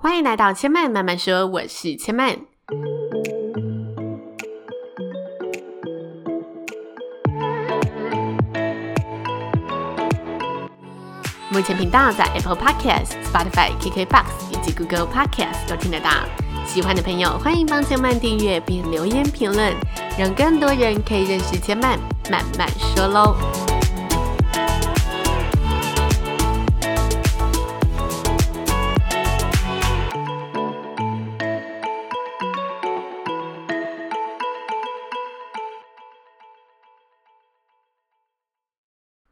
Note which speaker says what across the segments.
Speaker 1: 欢迎来到千嫚慢慢说，我是千嫚。目前频道在 Apple Podcast、Spotify、KKBox 以及 Google Podcast 都听得到。喜欢的朋友欢迎帮千嫚订阅并留言评论，让更多人可以认识千嫚慢慢说喽。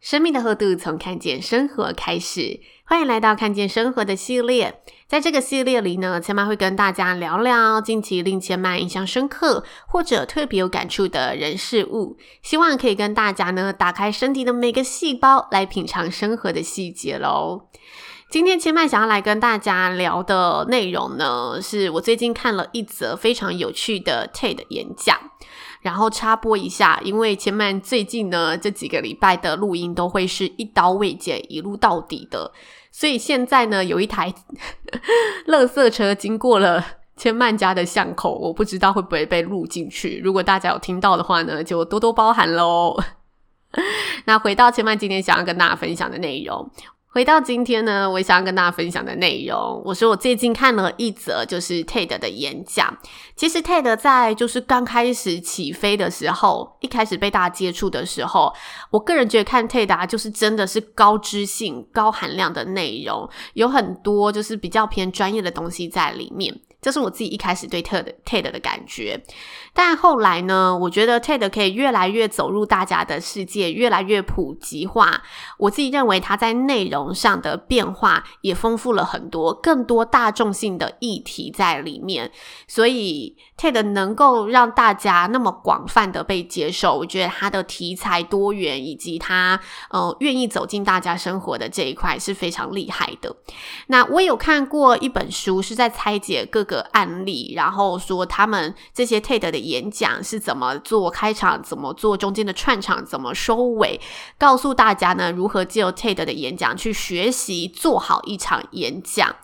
Speaker 1: 生命的厚度从看见生活开始，欢迎来到看见生活的系列。在这个系列里呢，千嫚会跟大家聊聊近期令千嫚印象深刻或者特别有感触的人事物，希望可以跟大家呢打开身体的每个细胞，来品尝生活的细节喽。今天千嫚想要来跟大家聊的内容呢，是我最近看了一则非常有趣的 TED 演讲。然后插播一下，因为千嫚最近呢这几个礼拜的录音都会是一刀未剪一路到底的，所以现在呢有一台 垃圾车经过了千嫚家的巷口，我不知道会不会被录进去。如果大家有听到的话呢，就多多包涵喽。那回到千嫚今天想要跟大家分享的内容。回到今天呢，我想要跟大家分享的内容，我说我最近看了一则就是 TED 的演讲。其实 TED 在就是刚开始起飞的时候，一开始被大家接触的时候，我个人觉得看 TED 啊，就是真的是高知性、高含量的内容，有很多就是比较偏专业的东西在里面。这是我自己一开始对 TED TED 的感觉，但后来呢，我觉得 TED 可以越来越走入大家的世界，越来越普及化。我自己认为它在内容上的变化也丰富了很多，更多大众性的议题在里面，所以 TED 能够让大家那么广泛的被接受，我觉得它的题材多元以及它呃愿意走进大家生活的这一块是非常厉害的。那我有看过一本书，是在拆解各个。案例，然后说他们这些 TED 的演讲是怎么做开场，怎么做中间的串场，怎么收尾，告诉大家呢，如何借由 TED 的演讲去学习做好一场演讲。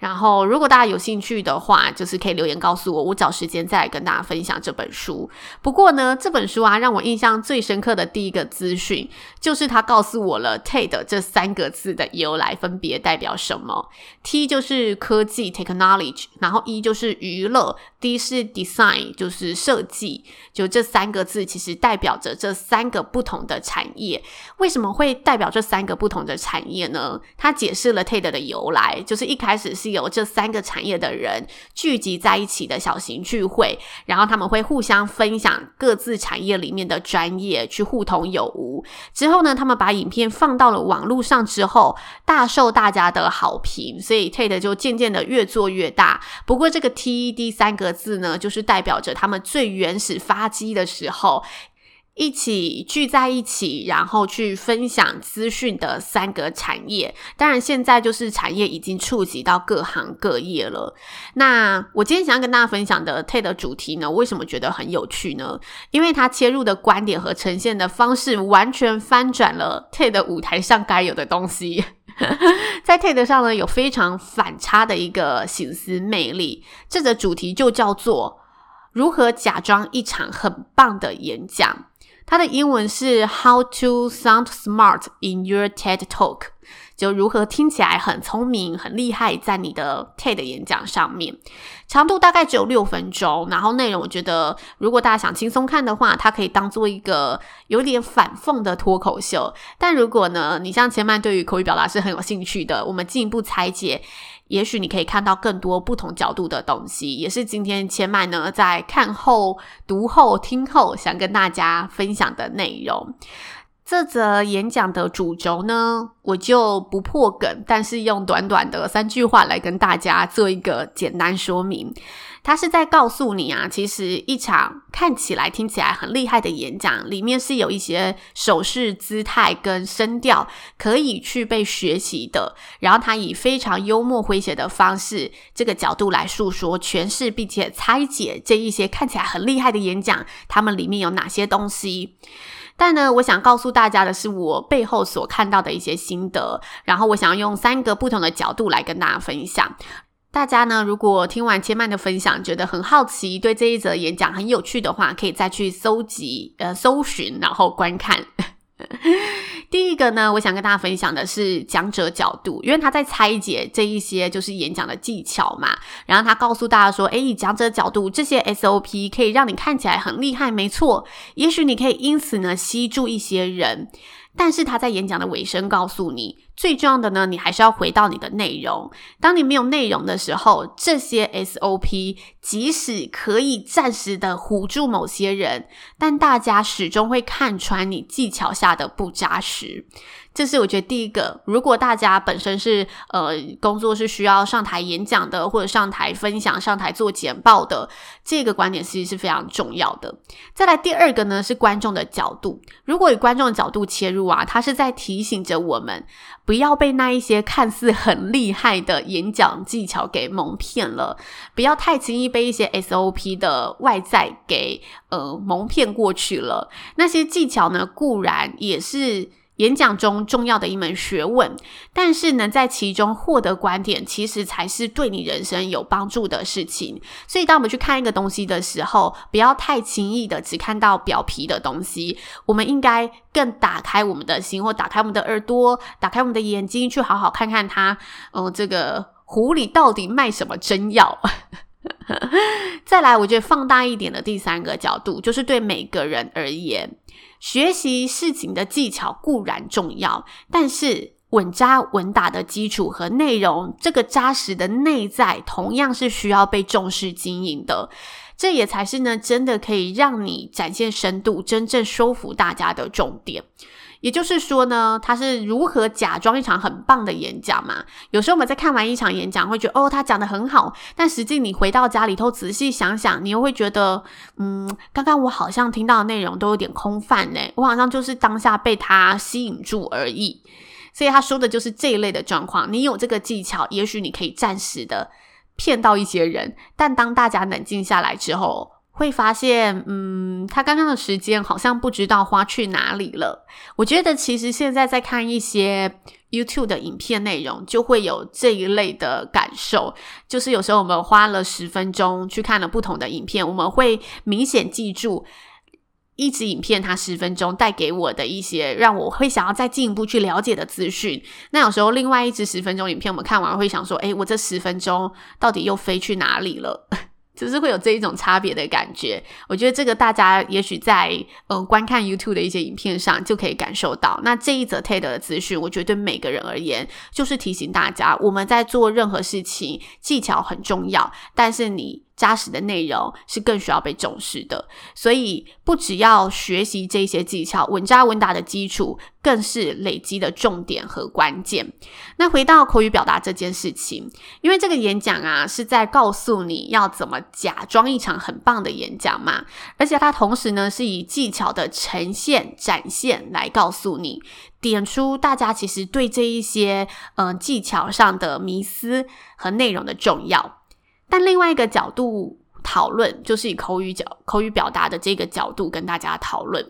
Speaker 1: 然后，如果大家有兴趣的话，就是可以留言告诉我，我找时间再来跟大家分享这本书。不过呢，这本书啊，让我印象最深刻的第一个资讯，就是他告诉我了 TED 这三个字的由来，分别代表什么？T 就是科技 （technology），然后 E 就是娱乐，D 是 design，就是设计。就这三个字，其实代表着这三个不同的产业。为什么会代表这三个不同的产业呢？他解释了 TED 的由来，就是一开始是。有这三个产业的人聚集在一起的小型聚会，然后他们会互相分享各自产业里面的专业，去互通有无。之后呢，他们把影片放到了网络上之后，大受大家的好评，所以 TED 就渐渐的越做越大。不过这个 TED 三个字呢，就是代表着他们最原始发迹的时候。一起聚在一起，然后去分享资讯的三个产业。当然，现在就是产业已经触及到各行各业了。那我今天想要跟大家分享的 TED 主题呢，为什么觉得很有趣呢？因为它切入的观点和呈现的方式，完全翻转了 TED 舞台上该有的东西。在 TED 上呢，有非常反差的一个省思魅力。这个主题就叫做如何假装一场很棒的演讲。它的英文是 How to sound smart in your TED Talk， 就如何听起来很聪明、很厉害，在你的 TED 演讲上面。长度大概只有六分钟，然后内容我觉得，如果大家想轻松看的话，它可以当做一个有点反讽的脱口秀。但如果呢，你像千麦对于口语表达是很有兴趣的，我们进一步拆解。也许你可以看到更多不同角度的东西，也是今天千麦呢在看后、读后、听后想跟大家分享的内容。这则演讲的主轴呢，我就不破梗，但是用短短的三句话来跟大家做一个简单说明。他是在告诉你啊，其实一场看起来、听起来很厉害的演讲，里面是有一些手势、姿态跟声调可以去被学习的。然后他以非常幽默诙谐的方式，这个角度来诉说、诠释，并且拆解这一些看起来很厉害的演讲，他们里面有哪些东西。但呢，我想告诉大家的是，我背后所看到的一些心得。然后我想要用三个不同的角度来跟大家分享。大家呢，如果听完千曼的分享，觉得很好奇，对这一则演讲很有趣的话，可以再去搜集、呃，搜寻，然后观看。第一个呢，我想跟大家分享的是讲者角度，因为他在拆解这一些就是演讲的技巧嘛，然后他告诉大家说，诶，以讲者角度，这些 SOP 可以让你看起来很厉害，没错，也许你可以因此呢吸住一些人。但是他在演讲的尾声告诉你，最重要的呢，你还是要回到你的内容。当你没有内容的时候，这些 SOP 即使可以暂时的唬住某些人，但大家始终会看穿你技巧下的不扎实。这是我觉得第一个，如果大家本身是呃工作是需要上台演讲的，或者上台分享、上台做简报的，这个观点其实是非常重要的。再来第二个呢，是观众的角度。如果以观众的角度切入啊，他是在提醒着我们，不要被那一些看似很厉害的演讲技巧给蒙骗了，不要太轻易被一些 SOP 的外在给呃蒙骗过去了。那些技巧呢，固然也是。演讲中重要的一门学问，但是能在其中获得观点，其实才是对你人生有帮助的事情。所以，当我们去看一个东西的时候，不要太轻易的只看到表皮的东西，我们应该更打开我们的心，或打开我们的耳朵，打开我们的眼睛，去好好看看它。嗯、呃，这个壶里到底卖什么真药？再来，我觉得放大一点的第三个角度，就是对每个人而言。学习事情的技巧固然重要，但是稳扎稳打的基础和内容，这个扎实的内在，同样是需要被重视经营的。这也才是呢，真的可以让你展现深度、真正说服大家的重点。也就是说呢，他是如何假装一场很棒的演讲嘛？有时候我们在看完一场演讲，会觉得哦，他讲得很好，但实际你回到家里头仔细想想，你又会觉得，嗯，刚刚我好像听到的内容都有点空泛呢，我好像就是当下被他吸引住而已。所以他说的就是这一类的状况。你有这个技巧，也许你可以暂时的骗到一些人，但当大家冷静下来之后，会发现，嗯，他刚刚的时间好像不知道花去哪里了。我觉得其实现在在看一些 YouTube 的影片内容，就会有这一类的感受。就是有时候我们花了十分钟去看了不同的影片，我们会明显记住一支影片它十分钟带给我的一些让我会想要再进一步去了解的资讯。那有时候另外一支十分钟影片我们看完会想说，诶，我这十分钟到底又飞去哪里了？就是会有这一种差别的感觉，我觉得这个大家也许在呃观看 YouTube 的一些影片上就可以感受到。那这一则 TED 的资讯，我觉得对每个人而言，就是提醒大家，我们在做任何事情，技巧很重要，但是你。扎实的内容是更需要被重视的，所以不只要学习这些技巧，稳扎稳打的基础更是累积的重点和关键。那回到口语表达这件事情，因为这个演讲啊是在告诉你要怎么假装一场很棒的演讲嘛，而且它同时呢是以技巧的呈现展现来告诉你，点出大家其实对这一些嗯、技巧上的迷思和内容的重要。但另外一个角度讨论，就是以口语角口语表达的这个角度跟大家讨论。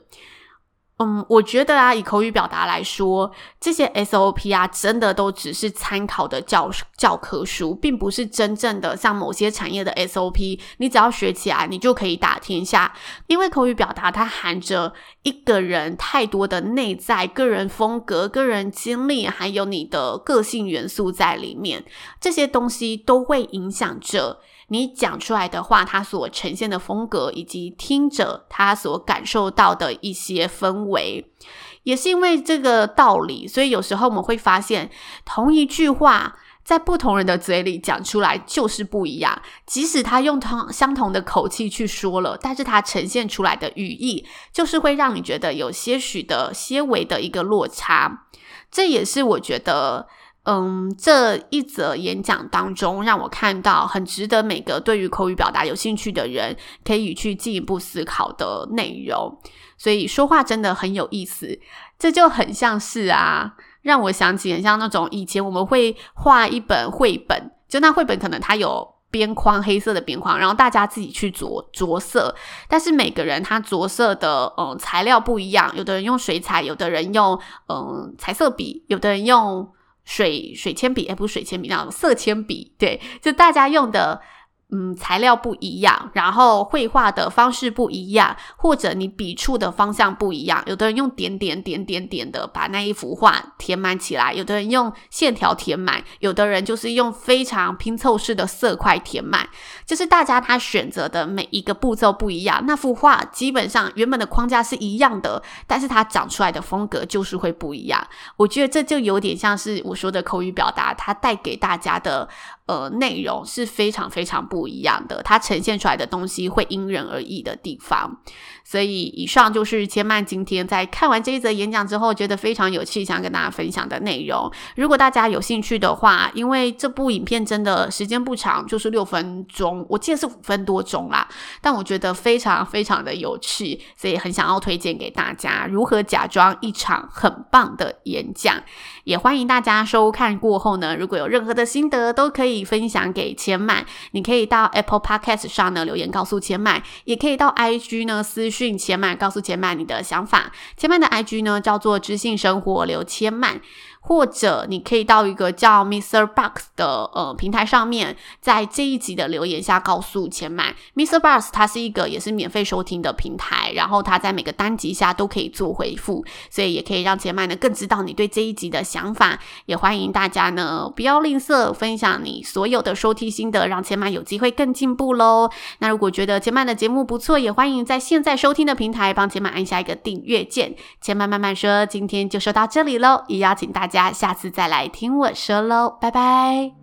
Speaker 1: 嗯，我觉得啊，以口语表达来说，这些 SOP 啊，真的都只是参考的教教科书，并不是真正的像某些产业的 SOP，你只要学起来，你就可以打天下。因为口语表达它含着一个人太多的内在、个人风格、个人经历，还有你的个性元素在里面，这些东西都会影响着。你讲出来的话，它所呈现的风格，以及听者他所感受到的一些氛围，也是因为这个道理，所以有时候我们会发现，同一句话在不同人的嘴里讲出来就是不一样。即使他用同相同的口气去说了，但是他呈现出来的语义，就是会让你觉得有些许的些微的一个落差。这也是我觉得。嗯，这一则演讲当中，让我看到很值得每个对于口语表达有兴趣的人可以去进一步思考的内容。所以说话真的很有意思，这就很像是啊，让我想起很像那种以前我们会画一本绘本，就那绘本可能它有边框，黑色的边框，然后大家自己去着着色，但是每个人他着色的嗯材料不一样，有的人用水彩，有的人用嗯彩色笔，有的人用。水水铅笔，哎，不是水铅笔，那种色铅笔，对，就大家用的。嗯，材料不一样，然后绘画的方式不一样，或者你笔触的方向不一样。有的人用点点点点点的把那一幅画填满起来，有的人用线条填满，有的人就是用非常拼凑式的色块填满。就是大家他选择的每一个步骤不一样，那幅画基本上原本的框架是一样的，但是它长出来的风格就是会不一样。我觉得这就有点像是我说的口语表达，它带给大家的。呃，内容是非常非常不不一样的，它呈现出来的东西会因人而异的地方。所以，以上就是千曼今天在看完这一则演讲之后，觉得非常有趣，想跟大家分享的内容。如果大家有兴趣的话，因为这部影片真的时间不长，就是六分钟，我记得是五分多钟啦。但我觉得非常非常的有趣，所以很想要推荐给大家。如何假装一场很棒的演讲？也欢迎大家收看过后呢，如果有任何的心得，都可以分享给千曼。你可以到 Apple Podcast 上呢留言告诉千麦，也可以到 IG 呢私讯千麦，告诉千麦你的想法。千麦的 IG 呢叫做知性生活刘千麦。或者你可以到一个叫 Mr. Box 的呃平台上面，在这一集的留言下告诉千曼。Mr. Box 它是一个也是免费收听的平台，然后它在每个单集下都可以做回复，所以也可以让千曼呢更知道你对这一集的想法。也欢迎大家呢不要吝啬分享你所有的收听心得，让千曼有机会更进步喽。那如果觉得千曼的节目不错，也欢迎在现在收听的平台帮千曼按下一个订阅键。千曼慢慢说，今天就说到这里喽，也邀请大家。大大家下次再来听我说喽，拜拜。